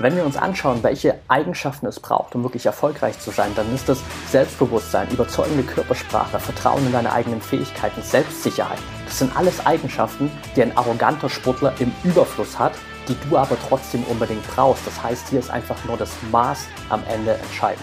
Wenn wir uns anschauen, welche Eigenschaften es braucht, um wirklich erfolgreich zu sein, dann ist das Selbstbewusstsein, überzeugende Körpersprache, Vertrauen in deine eigenen Fähigkeiten, Selbstsicherheit. Das sind alles Eigenschaften, die ein arroganter Sportler im Überfluss hat, die du aber trotzdem unbedingt brauchst. Das heißt, hier ist einfach nur das Maß am Ende entscheidend.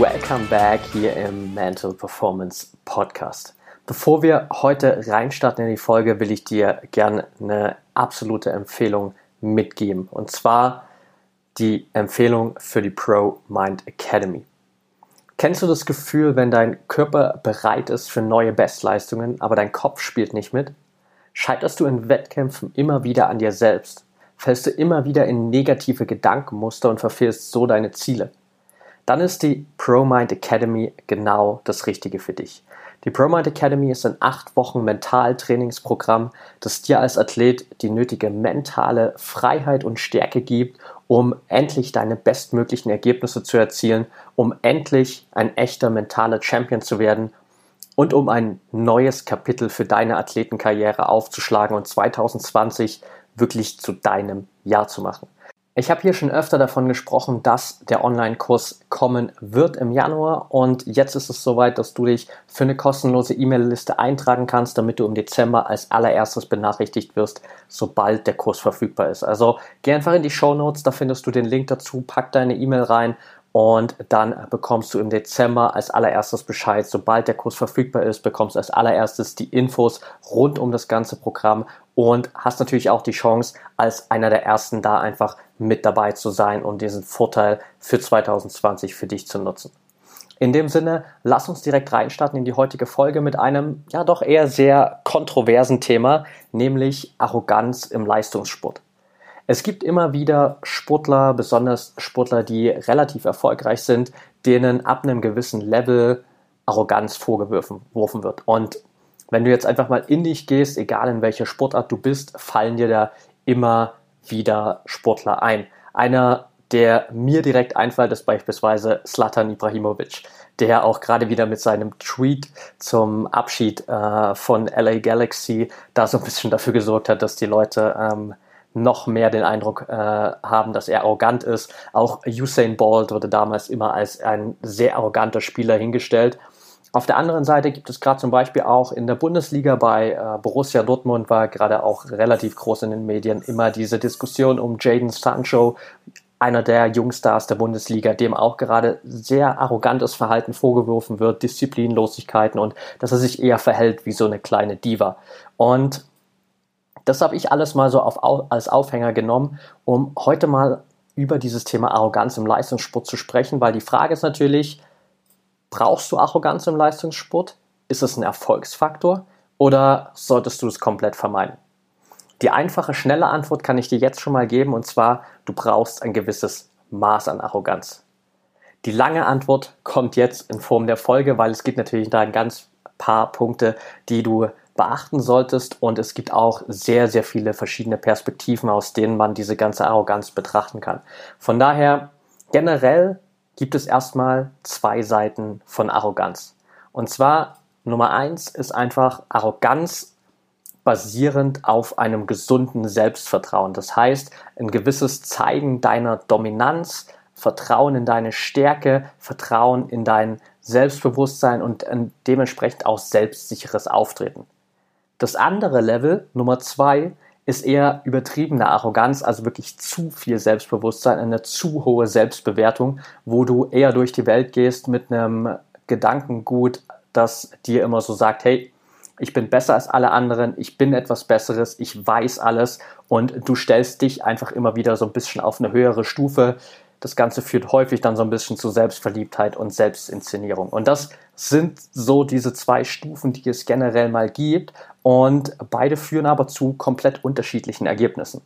Welcome back hier im Mental Performance Podcast. Bevor wir heute reinstarten in die Folge, will ich dir gerne eine absolute Empfehlung mitgeben. Und zwar die Empfehlung für die Pro Mind Academy. Kennst du das Gefühl, wenn dein Körper bereit ist für neue Bestleistungen, aber dein Kopf spielt nicht mit? Scheiterst du in Wettkämpfen immer wieder an dir selbst? Fällst du immer wieder in negative Gedankenmuster und verfehlst so deine Ziele? Dann ist die ProMind Academy genau das Richtige für dich. Die ProMind Academy ist ein acht Wochen Mentaltrainingsprogramm, das dir als Athlet die nötige mentale Freiheit und Stärke gibt, um endlich deine bestmöglichen Ergebnisse zu erzielen, um endlich ein echter mentaler Champion zu werden und um ein neues Kapitel für deine Athletenkarriere aufzuschlagen und 2020 wirklich zu deinem Jahr zu machen. Ich habe hier schon öfter davon gesprochen, dass der Online-Kurs kommen wird im Januar und jetzt ist es soweit, dass du dich für eine kostenlose E-Mail-Liste eintragen kannst, damit du im Dezember als allererstes benachrichtigt wirst, sobald der Kurs verfügbar ist. Also geh einfach in die Show Notes, da findest du den Link dazu, pack deine E-Mail rein und dann bekommst du im Dezember als allererstes Bescheid, sobald der Kurs verfügbar ist, bekommst du als allererstes die Infos rund um das ganze Programm und hast natürlich auch die Chance, als einer der ersten da einfach mit dabei zu sein und diesen Vorteil für 2020 für dich zu nutzen. In dem Sinne, lass uns direkt reinstarten in die heutige Folge mit einem ja doch eher sehr kontroversen Thema, nämlich Arroganz im Leistungssport. Es gibt immer wieder Sportler, besonders Sportler, die relativ erfolgreich sind, denen ab einem gewissen Level Arroganz vorgeworfen wird. Und wenn du jetzt einfach mal in dich gehst, egal in welcher Sportart du bist, fallen dir da immer wieder Sportler ein. Einer, der mir direkt einfällt, ist beispielsweise Slatan Ibrahimovic, der auch gerade wieder mit seinem Tweet zum Abschied äh, von LA Galaxy da so ein bisschen dafür gesorgt hat, dass die Leute ähm, noch mehr den Eindruck äh, haben, dass er arrogant ist. Auch Usain Bolt wurde damals immer als ein sehr arroganter Spieler hingestellt. Auf der anderen Seite gibt es gerade zum Beispiel auch in der Bundesliga bei äh, Borussia Dortmund war gerade auch relativ groß in den Medien immer diese Diskussion um Jaden Sancho, einer der Jungstars der Bundesliga, dem auch gerade sehr arrogantes Verhalten vorgeworfen wird, Disziplinlosigkeiten und dass er sich eher verhält wie so eine kleine Diva. Und das habe ich alles mal so auf, als Aufhänger genommen, um heute mal über dieses Thema Arroganz im Leistungssport zu sprechen, weil die Frage ist natürlich, brauchst du Arroganz im Leistungssport? Ist es ein Erfolgsfaktor oder solltest du es komplett vermeiden? Die einfache, schnelle Antwort kann ich dir jetzt schon mal geben und zwar, du brauchst ein gewisses Maß an Arroganz. Die lange Antwort kommt jetzt in Form der Folge, weil es gibt natürlich da ein ganz paar Punkte, die du beachten solltest. Und es gibt auch sehr, sehr viele verschiedene Perspektiven, aus denen man diese ganze Arroganz betrachten kann. Von daher, generell gibt es erstmal zwei Seiten von Arroganz. Und zwar Nummer eins ist einfach Arroganz basierend auf einem gesunden Selbstvertrauen. Das heißt, ein gewisses Zeigen deiner Dominanz, Vertrauen in deine Stärke, Vertrauen in dein Selbstbewusstsein und dementsprechend auch selbstsicheres Auftreten. Das andere Level, Nummer zwei, ist eher übertriebene Arroganz, also wirklich zu viel Selbstbewusstsein, eine zu hohe Selbstbewertung, wo du eher durch die Welt gehst mit einem Gedankengut, das dir immer so sagt, hey, ich bin besser als alle anderen, ich bin etwas Besseres, ich weiß alles und du stellst dich einfach immer wieder so ein bisschen auf eine höhere Stufe. Das Ganze führt häufig dann so ein bisschen zu Selbstverliebtheit und Selbstinszenierung. Und das sind so diese zwei Stufen, die es generell mal gibt und beide führen aber zu komplett unterschiedlichen Ergebnissen.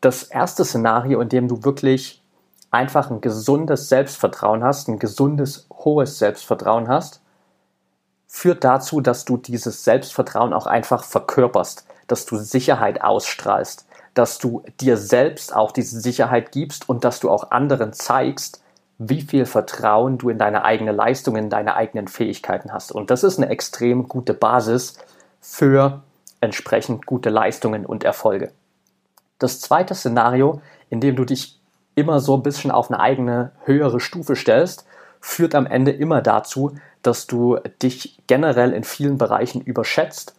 Das erste Szenario, in dem du wirklich einfach ein gesundes Selbstvertrauen hast, ein gesundes, hohes Selbstvertrauen hast, führt dazu, dass du dieses Selbstvertrauen auch einfach verkörperst, dass du Sicherheit ausstrahlst, dass du dir selbst auch diese Sicherheit gibst und dass du auch anderen zeigst, wie viel Vertrauen du in deine eigene Leistung, in deine eigenen Fähigkeiten hast. Und das ist eine extrem gute Basis für entsprechend gute Leistungen und Erfolge. Das zweite Szenario, in dem du dich immer so ein bisschen auf eine eigene höhere Stufe stellst, führt am Ende immer dazu, dass du dich generell in vielen Bereichen überschätzt,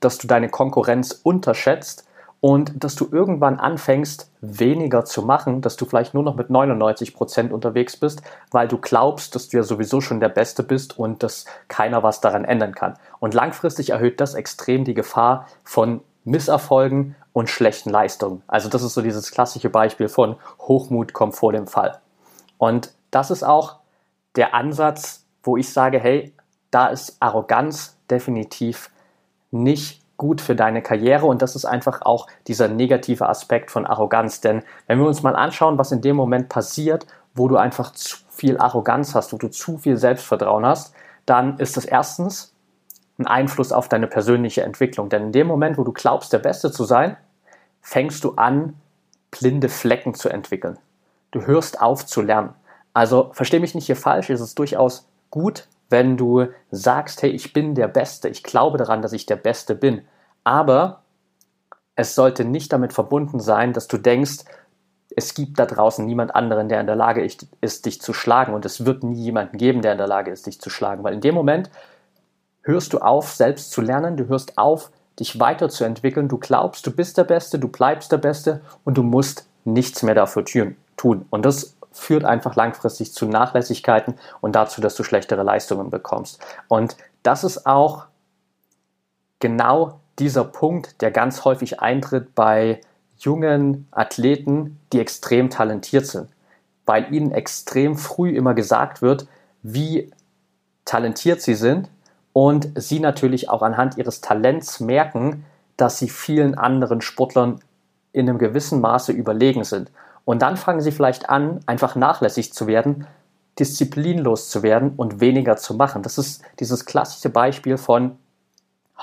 dass du deine Konkurrenz unterschätzt und dass du irgendwann anfängst, weniger zu machen, dass du vielleicht nur noch mit 99 Prozent unterwegs bist, weil du glaubst, dass du ja sowieso schon der Beste bist und dass keiner was daran ändern kann. Und langfristig erhöht das extrem die Gefahr von Misserfolgen und schlechten Leistungen. Also das ist so dieses klassische Beispiel von Hochmut kommt vor dem Fall. Und das ist auch der Ansatz, wo ich sage, hey, da ist Arroganz definitiv nicht gut für deine Karriere und das ist einfach auch dieser negative Aspekt von Arroganz. Denn wenn wir uns mal anschauen, was in dem Moment passiert, wo du einfach zu viel Arroganz hast, wo du zu viel Selbstvertrauen hast, dann ist das erstens ein Einfluss auf deine persönliche Entwicklung. Denn in dem Moment, wo du glaubst, der Beste zu sein, fängst du an, blinde Flecken zu entwickeln. Du hörst auf zu lernen. Also verstehe mich nicht hier falsch, es ist durchaus gut, wenn du sagst, hey, ich bin der Beste, ich glaube daran, dass ich der Beste bin. Aber es sollte nicht damit verbunden sein, dass du denkst, es gibt da draußen niemand anderen, der in der Lage ist, dich zu schlagen und es wird nie jemanden geben, der in der Lage ist, dich zu schlagen. Weil in dem Moment hörst du auf, selbst zu lernen, du hörst auf, dich weiterzuentwickeln, du glaubst, du bist der Beste, du bleibst der Beste und du musst nichts mehr dafür tun. Und das führt einfach langfristig zu Nachlässigkeiten und dazu, dass du schlechtere Leistungen bekommst. Und das ist auch genau dieser Punkt, der ganz häufig eintritt bei jungen Athleten, die extrem talentiert sind, weil ihnen extrem früh immer gesagt wird, wie talentiert sie sind und sie natürlich auch anhand ihres Talents merken, dass sie vielen anderen Sportlern in einem gewissen Maße überlegen sind. Und dann fangen sie vielleicht an, einfach nachlässig zu werden, disziplinlos zu werden und weniger zu machen. Das ist dieses klassische Beispiel von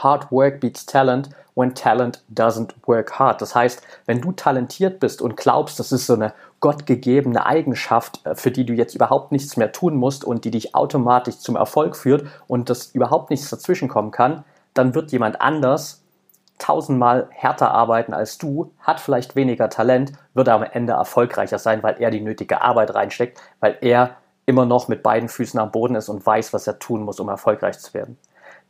Hard work beats talent when talent doesn't work hard. Das heißt, wenn du talentiert bist und glaubst, das ist so eine gottgegebene Eigenschaft, äh, für die du jetzt überhaupt nichts mehr tun musst und die dich automatisch zum Erfolg führt und das überhaupt nichts dazwischenkommen kann, dann wird jemand anders tausendmal härter arbeiten als du, hat vielleicht weniger Talent, wird am Ende erfolgreicher sein, weil er die nötige Arbeit reinsteckt, weil er immer noch mit beiden Füßen am Boden ist und weiß, was er tun muss, um erfolgreich zu werden.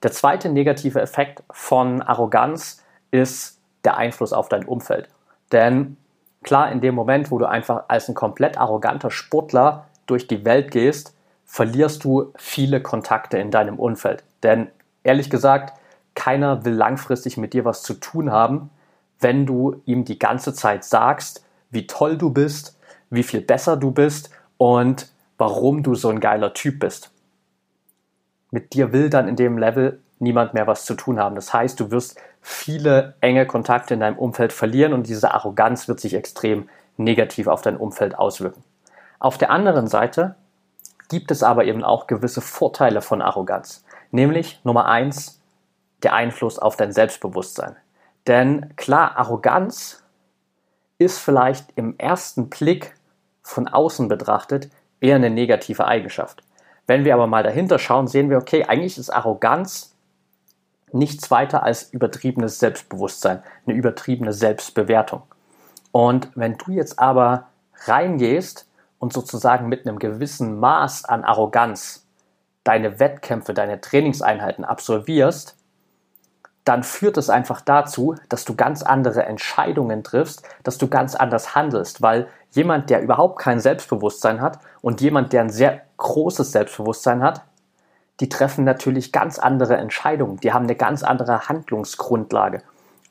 Der zweite negative Effekt von Arroganz ist der Einfluss auf dein Umfeld. Denn klar, in dem Moment, wo du einfach als ein komplett arroganter Sportler durch die Welt gehst, verlierst du viele Kontakte in deinem Umfeld. Denn ehrlich gesagt, keiner will langfristig mit dir was zu tun haben, wenn du ihm die ganze Zeit sagst, wie toll du bist, wie viel besser du bist und warum du so ein geiler Typ bist. Mit dir will dann in dem Level niemand mehr was zu tun haben. Das heißt, du wirst viele enge Kontakte in deinem Umfeld verlieren und diese Arroganz wird sich extrem negativ auf dein Umfeld auswirken. Auf der anderen Seite gibt es aber eben auch gewisse Vorteile von Arroganz. Nämlich Nummer eins, der Einfluss auf dein Selbstbewusstsein. Denn klar, Arroganz ist vielleicht im ersten Blick von außen betrachtet eher eine negative Eigenschaft. Wenn wir aber mal dahinter schauen, sehen wir, okay, eigentlich ist Arroganz nichts weiter als übertriebenes Selbstbewusstsein, eine übertriebene Selbstbewertung. Und wenn du jetzt aber reingehst und sozusagen mit einem gewissen Maß an Arroganz deine Wettkämpfe, deine Trainingseinheiten absolvierst, dann führt es einfach dazu, dass du ganz andere Entscheidungen triffst, dass du ganz anders handelst, weil jemand, der überhaupt kein Selbstbewusstsein hat und jemand, der ein sehr großes Selbstbewusstsein hat, die treffen natürlich ganz andere Entscheidungen, die haben eine ganz andere Handlungsgrundlage.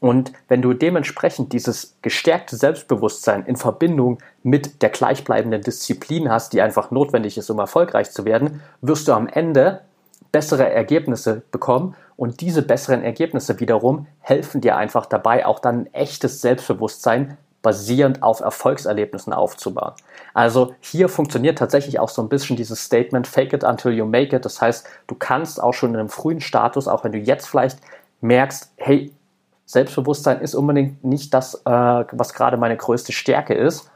Und wenn du dementsprechend dieses gestärkte Selbstbewusstsein in Verbindung mit der gleichbleibenden Disziplin hast, die einfach notwendig ist, um erfolgreich zu werden, wirst du am Ende bessere Ergebnisse bekommen und diese besseren Ergebnisse wiederum helfen dir einfach dabei, auch dann ein echtes Selbstbewusstsein basierend auf Erfolgserlebnissen aufzubauen. Also hier funktioniert tatsächlich auch so ein bisschen dieses Statement Fake it until you make it. Das heißt, du kannst auch schon in einem frühen Status, auch wenn du jetzt vielleicht merkst, hey, Selbstbewusstsein ist unbedingt nicht das, äh, was gerade meine größte Stärke ist,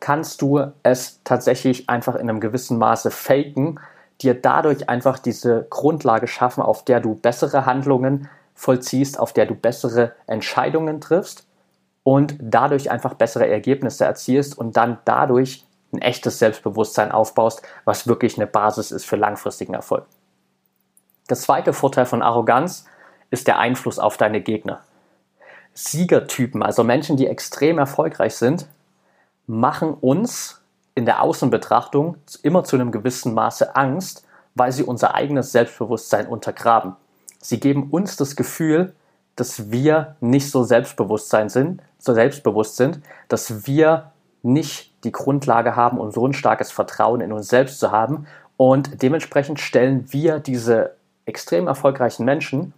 kannst du es tatsächlich einfach in einem gewissen Maße faken, dir dadurch einfach diese Grundlage schaffen, auf der du bessere Handlungen vollziehst, auf der du bessere Entscheidungen triffst und dadurch einfach bessere Ergebnisse erzielst und dann dadurch ein echtes Selbstbewusstsein aufbaust, was wirklich eine Basis ist für langfristigen Erfolg. Der zweite Vorteil von Arroganz ist der Einfluss auf deine Gegner. Siegertypen, also Menschen, die extrem erfolgreich sind, machen uns in der Außenbetrachtung immer zu einem gewissen Maße Angst, weil sie unser eigenes Selbstbewusstsein untergraben. Sie geben uns das Gefühl, dass wir nicht so Selbstbewusstsein sind, so selbstbewusst sind, dass wir nicht die Grundlage haben und so ein starkes Vertrauen in uns selbst zu haben. Und dementsprechend stellen wir diese extrem erfolgreichen Menschen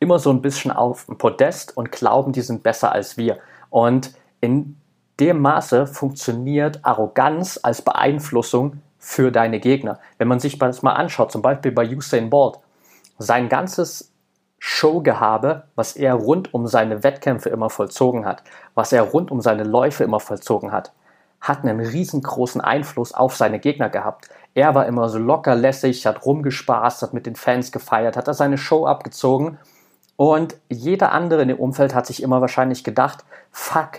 immer so ein bisschen auf ein Podest und glauben, die sind besser als wir. Und in dem Maße funktioniert Arroganz als Beeinflussung für deine Gegner. Wenn man sich das mal anschaut, zum Beispiel bei Usain Bolt, sein ganzes Showgehabe, was er rund um seine Wettkämpfe immer vollzogen hat, was er rund um seine Läufe immer vollzogen hat, hat einen riesengroßen Einfluss auf seine Gegner gehabt. Er war immer so locker lässig, hat rumgespaßt, hat mit den Fans gefeiert, hat da seine Show abgezogen und jeder andere in dem Umfeld hat sich immer wahrscheinlich gedacht, fuck,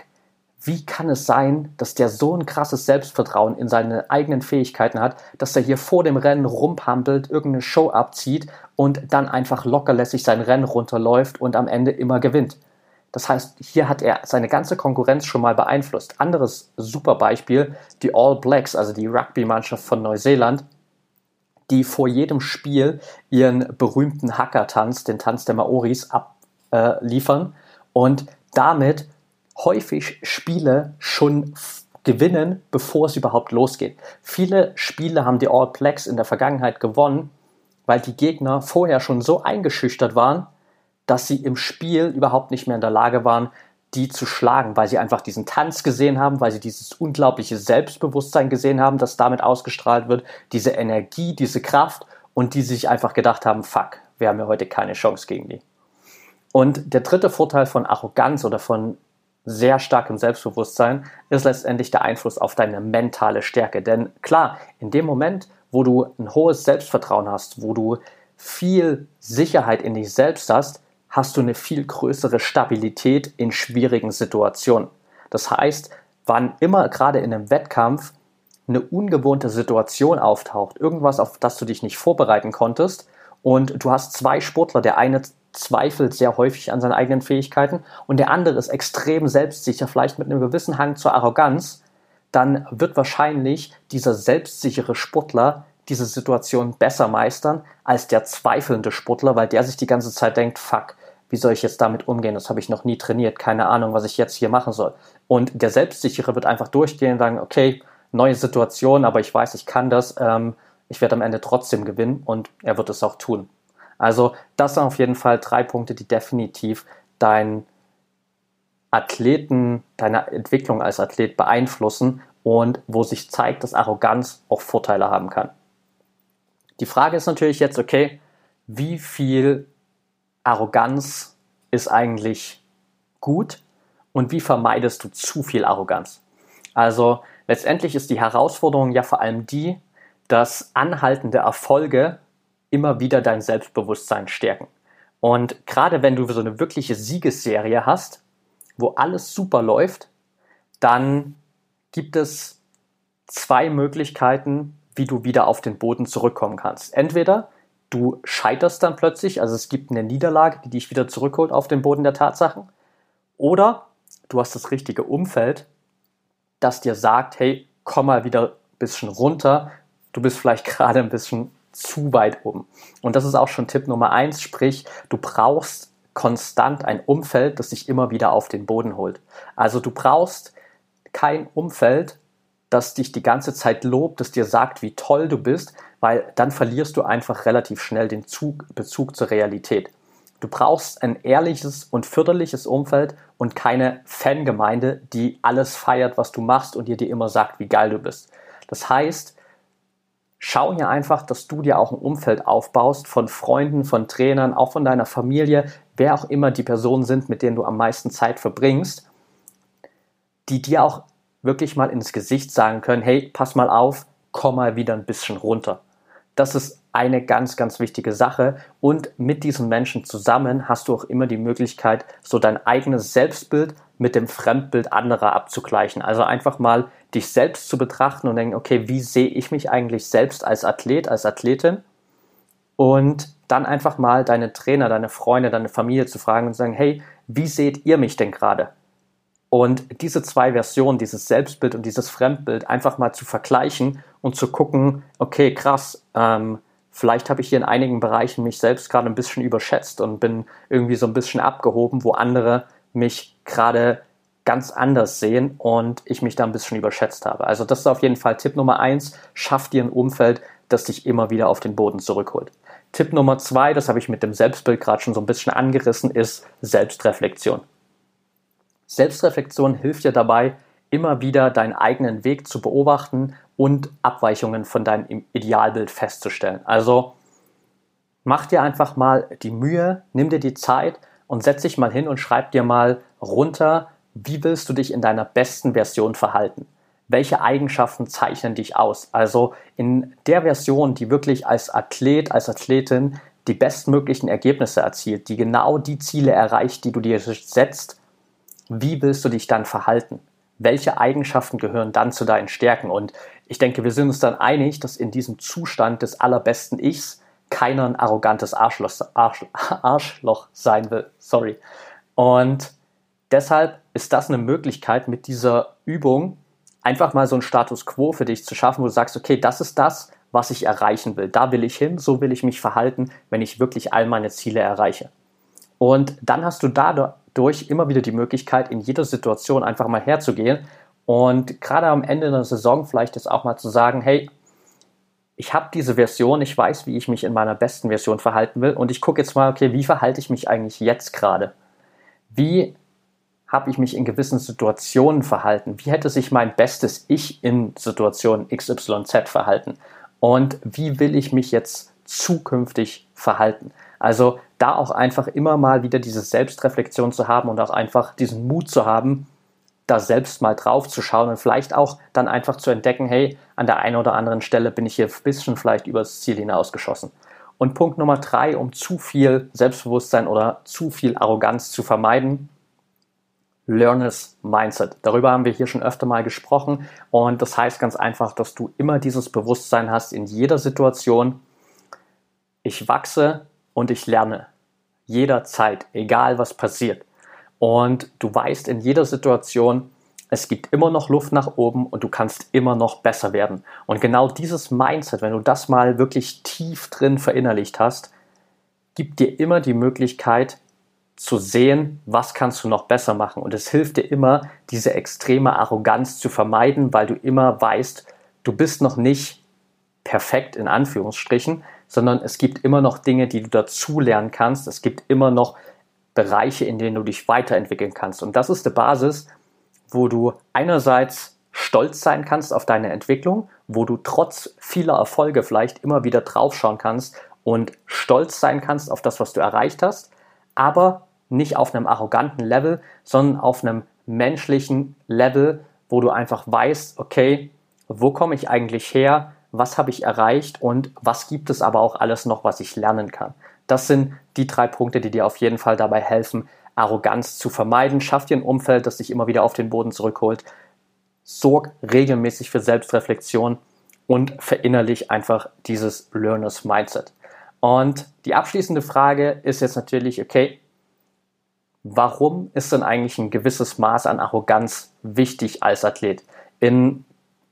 wie kann es sein, dass der so ein krasses Selbstvertrauen in seine eigenen Fähigkeiten hat, dass er hier vor dem Rennen rumpampelt, irgendeine Show abzieht und dann einfach lockerlässig sein Rennen runterläuft und am Ende immer gewinnt. Das heißt, hier hat er seine ganze Konkurrenz schon mal beeinflusst. Anderes super Beispiel, die All Blacks, also die Rugby-Mannschaft von Neuseeland, die vor jedem Spiel ihren berühmten Hacker-Tanz, den Tanz der Maoris, abliefern äh, und damit häufig Spiele schon gewinnen, bevor es überhaupt losgeht. Viele Spiele haben die All Blacks in der Vergangenheit gewonnen, weil die Gegner vorher schon so eingeschüchtert waren, dass sie im Spiel überhaupt nicht mehr in der Lage waren, die zu schlagen, weil sie einfach diesen Tanz gesehen haben, weil sie dieses unglaubliche Selbstbewusstsein gesehen haben, das damit ausgestrahlt wird, diese Energie, diese Kraft und die sich einfach gedacht haben, fuck, wir haben ja heute keine Chance gegen die. Und der dritte Vorteil von Arroganz oder von sehr starkem Selbstbewusstsein ist letztendlich der Einfluss auf deine mentale Stärke. Denn klar, in dem Moment, wo du ein hohes Selbstvertrauen hast, wo du viel Sicherheit in dich selbst hast, hast du eine viel größere Stabilität in schwierigen Situationen. Das heißt, wann immer gerade in einem Wettkampf eine ungewohnte Situation auftaucht, irgendwas, auf das du dich nicht vorbereiten konntest, und du hast zwei Sportler, der eine zweifelt sehr häufig an seinen eigenen Fähigkeiten und der andere ist extrem selbstsicher, vielleicht mit einem gewissen Hang zur Arroganz, dann wird wahrscheinlich dieser selbstsichere Sportler diese Situation besser meistern als der zweifelnde Sportler, weil der sich die ganze Zeit denkt, fuck, wie soll ich jetzt damit umgehen? Das habe ich noch nie trainiert, keine Ahnung, was ich jetzt hier machen soll. Und der Selbstsichere wird einfach durchgehen und sagen, okay, neue Situation, aber ich weiß, ich kann das, ähm, ich werde am Ende trotzdem gewinnen und er wird es auch tun. Also das sind auf jeden Fall drei Punkte, die definitiv dein Athleten, deine Entwicklung als Athlet beeinflussen und wo sich zeigt, dass Arroganz auch Vorteile haben kann. Die Frage ist natürlich jetzt, okay, wie viel Arroganz ist eigentlich gut und wie vermeidest du zu viel Arroganz? Also letztendlich ist die Herausforderung ja vor allem die, dass anhaltende Erfolge immer wieder dein Selbstbewusstsein stärken. Und gerade wenn du so eine wirkliche Siegesserie hast, wo alles super läuft, dann gibt es zwei Möglichkeiten, wie du wieder auf den Boden zurückkommen kannst. Entweder du scheiterst dann plötzlich, also es gibt eine Niederlage, die dich wieder zurückholt auf den Boden der Tatsachen, oder du hast das richtige Umfeld, das dir sagt, hey, komm mal wieder ein bisschen runter, du bist vielleicht gerade ein bisschen zu weit oben. Und das ist auch schon Tipp Nummer eins, sprich, du brauchst konstant ein Umfeld, das dich immer wieder auf den Boden holt. Also du brauchst kein Umfeld, das dich die ganze Zeit lobt, das dir sagt, wie toll du bist, weil dann verlierst du einfach relativ schnell den Zug, Bezug zur Realität. Du brauchst ein ehrliches und förderliches Umfeld und keine Fangemeinde, die alles feiert, was du machst und dir dir immer sagt, wie geil du bist. Das heißt, schau hier einfach, dass du dir auch ein Umfeld aufbaust von Freunden, von Trainern, auch von deiner Familie, wer auch immer die Personen sind, mit denen du am meisten Zeit verbringst, die dir auch wirklich mal ins Gesicht sagen können, hey, pass mal auf, komm mal wieder ein bisschen runter. Das ist eine ganz, ganz wichtige Sache. Und mit diesen Menschen zusammen hast du auch immer die Möglichkeit, so dein eigenes Selbstbild mit dem Fremdbild anderer abzugleichen. Also einfach mal dich selbst zu betrachten und denken, okay, wie sehe ich mich eigentlich selbst als Athlet, als Athletin? Und dann einfach mal deine Trainer, deine Freunde, deine Familie zu fragen und sagen, hey, wie seht ihr mich denn gerade? Und diese zwei Versionen, dieses Selbstbild und dieses Fremdbild, einfach mal zu vergleichen und zu gucken, okay, krass, ähm, vielleicht habe ich hier in einigen Bereichen mich selbst gerade ein bisschen überschätzt und bin irgendwie so ein bisschen abgehoben, wo andere mich gerade ganz anders sehen und ich mich da ein bisschen überschätzt habe. Also das ist auf jeden Fall Tipp Nummer eins. Schaff dir ein Umfeld, das dich immer wieder auf den Boden zurückholt. Tipp Nummer zwei, das habe ich mit dem Selbstbild gerade schon so ein bisschen angerissen, ist Selbstreflexion. Selbstreflexion hilft dir dabei, immer wieder deinen eigenen Weg zu beobachten und Abweichungen von deinem Idealbild festzustellen. Also mach dir einfach mal die Mühe, nimm dir die Zeit und setz dich mal hin und schreib dir mal runter, wie willst du dich in deiner besten Version verhalten? Welche Eigenschaften zeichnen dich aus? Also in der Version, die wirklich als Athlet, als Athletin die bestmöglichen Ergebnisse erzielt, die genau die Ziele erreicht, die du dir setzt, wie willst du dich dann verhalten? Welche Eigenschaften gehören dann zu deinen Stärken? Und ich denke, wir sind uns dann einig, dass in diesem Zustand des allerbesten Ichs keiner ein arrogantes Arschloch, Arsch, Arschloch sein will. Sorry. Und deshalb ist das eine Möglichkeit, mit dieser Übung einfach mal so einen Status quo für dich zu schaffen, wo du sagst, okay, das ist das, was ich erreichen will. Da will ich hin, so will ich mich verhalten, wenn ich wirklich all meine Ziele erreiche. Und dann hast du dadurch immer wieder die Möglichkeit, in jeder Situation einfach mal herzugehen und gerade am Ende der Saison vielleicht ist auch mal zu sagen, hey, ich habe diese Version, ich weiß, wie ich mich in meiner besten Version verhalten will und ich gucke jetzt mal, okay, wie verhalte ich mich eigentlich jetzt gerade? Wie habe ich mich in gewissen Situationen verhalten? Wie hätte sich mein bestes Ich in Situation XYZ verhalten? Und wie will ich mich jetzt zukünftig verhalten? Also da auch einfach immer mal wieder diese Selbstreflexion zu haben und auch einfach diesen Mut zu haben, da selbst mal drauf zu schauen und vielleicht auch dann einfach zu entdecken, hey, an der einen oder anderen Stelle bin ich hier ein bisschen vielleicht übers Ziel hinausgeschossen. Und Punkt Nummer drei, um zu viel Selbstbewusstsein oder zu viel Arroganz zu vermeiden, Learners Mindset. Darüber haben wir hier schon öfter mal gesprochen und das heißt ganz einfach, dass du immer dieses Bewusstsein hast in jeder Situation. Ich wachse und ich lerne jederzeit, egal was passiert. Und du weißt in jeder Situation, es gibt immer noch Luft nach oben und du kannst immer noch besser werden. Und genau dieses Mindset, wenn du das mal wirklich tief drin verinnerlicht hast, gibt dir immer die Möglichkeit zu sehen, was kannst du noch besser machen. Und es hilft dir immer, diese extreme Arroganz zu vermeiden, weil du immer weißt, du bist noch nicht perfekt in Anführungsstrichen, sondern es gibt immer noch Dinge, die du dazulernen kannst. Es gibt immer noch Bereiche, in denen du dich weiterentwickeln kannst. Und das ist die Basis, wo du einerseits stolz sein kannst auf deine Entwicklung, wo du trotz vieler Erfolge vielleicht immer wieder draufschauen kannst und stolz sein kannst auf das, was du erreicht hast, aber nicht auf einem arroganten Level, sondern auf einem menschlichen Level, wo du einfach weißt, okay, wo komme ich eigentlich her, was habe ich erreicht und was gibt es aber auch alles noch, was ich lernen kann. Das sind die drei Punkte, die dir auf jeden Fall dabei helfen, Arroganz zu vermeiden. Schaff dir ein Umfeld, das dich immer wieder auf den Boden zurückholt. Sorg regelmäßig für Selbstreflexion und verinnerlich einfach dieses Learners Mindset. Und die abschließende Frage ist jetzt natürlich, okay, warum ist denn eigentlich ein gewisses Maß an Arroganz wichtig als Athlet? In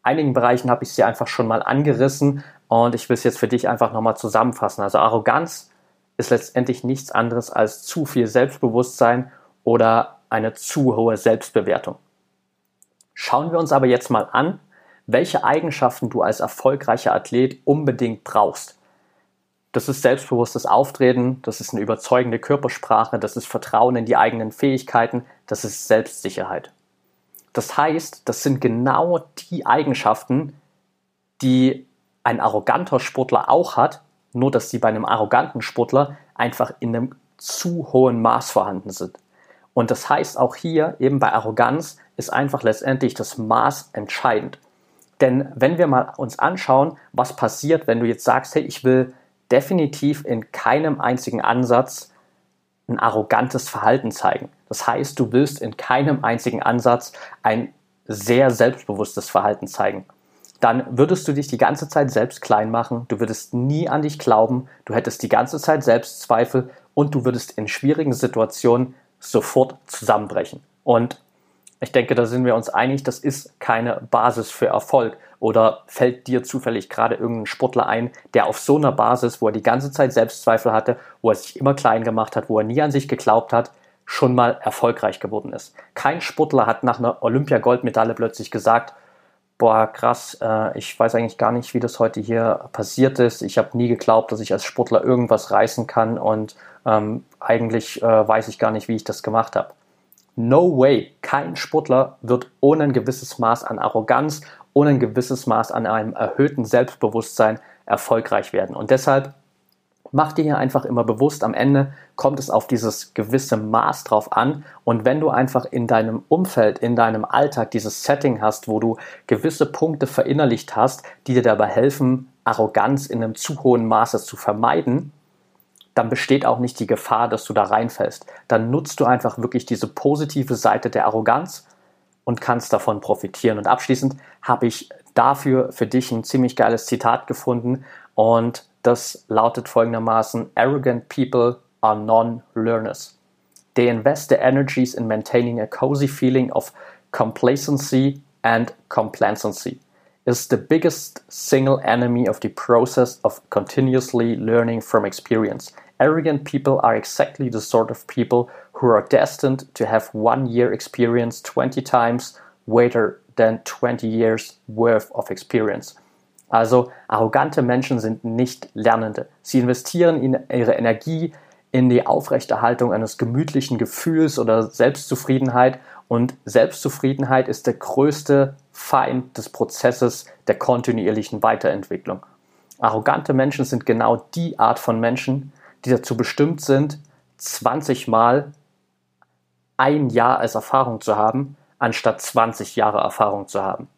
einigen Bereichen habe ich sie einfach schon mal angerissen und ich will es jetzt für dich einfach nochmal zusammenfassen. Also Arroganz ist letztendlich nichts anderes als zu viel Selbstbewusstsein oder eine zu hohe Selbstbewertung. Schauen wir uns aber jetzt mal an, welche Eigenschaften du als erfolgreicher Athlet unbedingt brauchst. Das ist selbstbewusstes Auftreten, das ist eine überzeugende Körpersprache, das ist Vertrauen in die eigenen Fähigkeiten, das ist Selbstsicherheit. Das heißt, das sind genau die Eigenschaften, die ein arroganter Sportler auch hat, nur dass sie bei einem arroganten Sportler einfach in einem zu hohen Maß vorhanden sind. Und das heißt auch hier, eben bei Arroganz, ist einfach letztendlich das Maß entscheidend. Denn wenn wir mal uns anschauen, was passiert, wenn du jetzt sagst, hey, ich will definitiv in keinem einzigen Ansatz ein arrogantes Verhalten zeigen. Das heißt, du willst in keinem einzigen Ansatz ein sehr selbstbewusstes Verhalten zeigen. Dann würdest du dich die ganze Zeit selbst klein machen, du würdest nie an dich glauben, du hättest die ganze Zeit Selbstzweifel und du würdest in schwierigen Situationen sofort zusammenbrechen. Und ich denke, da sind wir uns einig, das ist keine Basis für Erfolg. Oder fällt dir zufällig gerade irgendein Sportler ein, der auf so einer Basis, wo er die ganze Zeit Selbstzweifel hatte, wo er sich immer klein gemacht hat, wo er nie an sich geglaubt hat, schon mal erfolgreich geworden ist. Kein Sportler hat nach einer Olympiagoldmedaille plötzlich gesagt, boah, krass, äh, ich weiß eigentlich gar nicht, wie das heute hier passiert ist. Ich habe nie geglaubt, dass ich als Sportler irgendwas reißen kann und ähm, eigentlich äh, weiß ich gar nicht, wie ich das gemacht habe. No way, kein Sportler wird ohne ein gewisses Maß an Arroganz, ohne ein gewisses Maß an einem erhöhten Selbstbewusstsein erfolgreich werden. Und deshalb mach dir hier einfach immer bewusst, am Ende kommt es auf dieses gewisse Maß drauf an. Und wenn du einfach in deinem Umfeld, in deinem Alltag dieses Setting hast, wo du gewisse Punkte verinnerlicht hast, die dir dabei helfen, Arroganz in einem zu hohen Maße zu vermeiden, dann besteht auch nicht die Gefahr, dass du da reinfällst. Dann nutzt du einfach wirklich diese positive Seite der Arroganz und kannst davon profitieren. Und abschließend habe ich dafür für dich ein ziemlich geiles Zitat gefunden und das lautet folgendermaßen: Arrogant people are non-learners. They invest their energies in maintaining a cozy feeling of complacency and complacency. Is the biggest single enemy of the process of continuously learning from experience. Arrogant people are exactly the sort of people who are destined to have one year experience 20 times greater than 20 years worth of experience. Also arrogante Menschen sind nicht Lernende. Sie investieren in ihre Energie in die Aufrechterhaltung eines gemütlichen Gefühls oder Selbstzufriedenheit und Selbstzufriedenheit ist der größte Feind des Prozesses der kontinuierlichen Weiterentwicklung. Arrogante Menschen sind genau die Art von Menschen, die dazu bestimmt sind, 20 Mal ein Jahr als Erfahrung zu haben, anstatt 20 Jahre Erfahrung zu haben.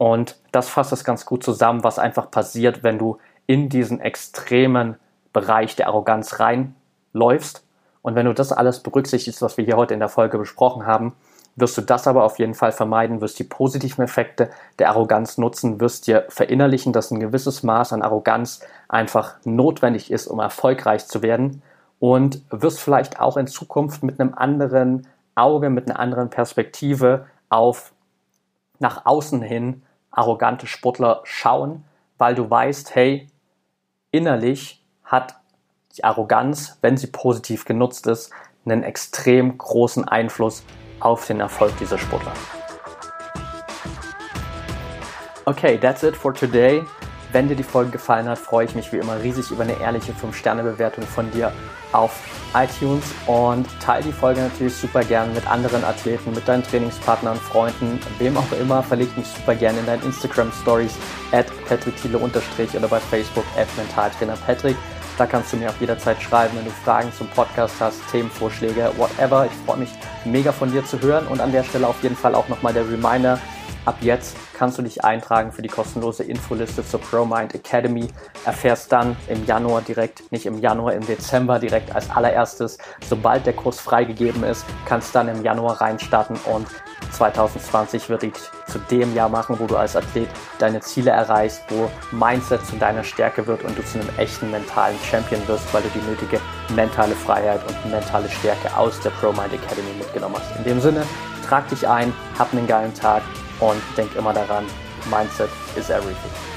Und das fasst es ganz gut zusammen, was einfach passiert, wenn du in diesen extremen Bereich der Arroganz reinläufst. Und wenn du das alles berücksichtigst, was wir hier heute in der Folge besprochen haben, wirst du das aber auf jeden Fall vermeiden, wirst die positiven Effekte der Arroganz nutzen, wirst dir verinnerlichen, dass ein gewisses Maß an Arroganz einfach notwendig ist, um erfolgreich zu werden und wirst vielleicht auch in Zukunft mit einem anderen Auge, mit einer anderen Perspektive auf nach außen hin arrogante Sportler schauen, weil du weißt, hey, innerlich hat die Arroganz, wenn sie positiv genutzt ist, einen extrem großen Einfluss auf den Erfolg dieser Sportler. Okay, that's it for today. Wenn dir die Folge gefallen hat, freue ich mich wie immer riesig über eine ehrliche 5-Sterne-Bewertung von dir auf iTunes und teile die Folge natürlich super gerne mit anderen Athleten, mit deinen Trainingspartnern, Freunden, wem auch immer. Verleg mich super gerne in deinen Instagram Stories at Patrick oder bei Facebook at Mentaltrainer Patrick. Da kannst du mir auch jederzeit schreiben, wenn du Fragen zum Podcast hast, Themenvorschläge, whatever. Ich freue mich mega von dir zu hören und an der Stelle auf jeden Fall auch nochmal der Reminder. Ab jetzt kannst du dich eintragen für die kostenlose Infoliste zur ProMind Academy. Erfährst dann im Januar direkt, nicht im Januar, im Dezember direkt als allererstes, sobald der Kurs freigegeben ist, kannst dann im Januar reinstarten und 2020 wird dich zu dem Jahr machen, wo du als Athlet deine Ziele erreichst, wo Mindset zu deiner Stärke wird und du zu einem echten mentalen Champion wirst, weil du die nötige mentale Freiheit und mentale Stärke aus der ProMind Academy mitgenommen hast. In dem Sinne, trag dich ein, hab einen geilen Tag und denk immer daran, Mindset is everything.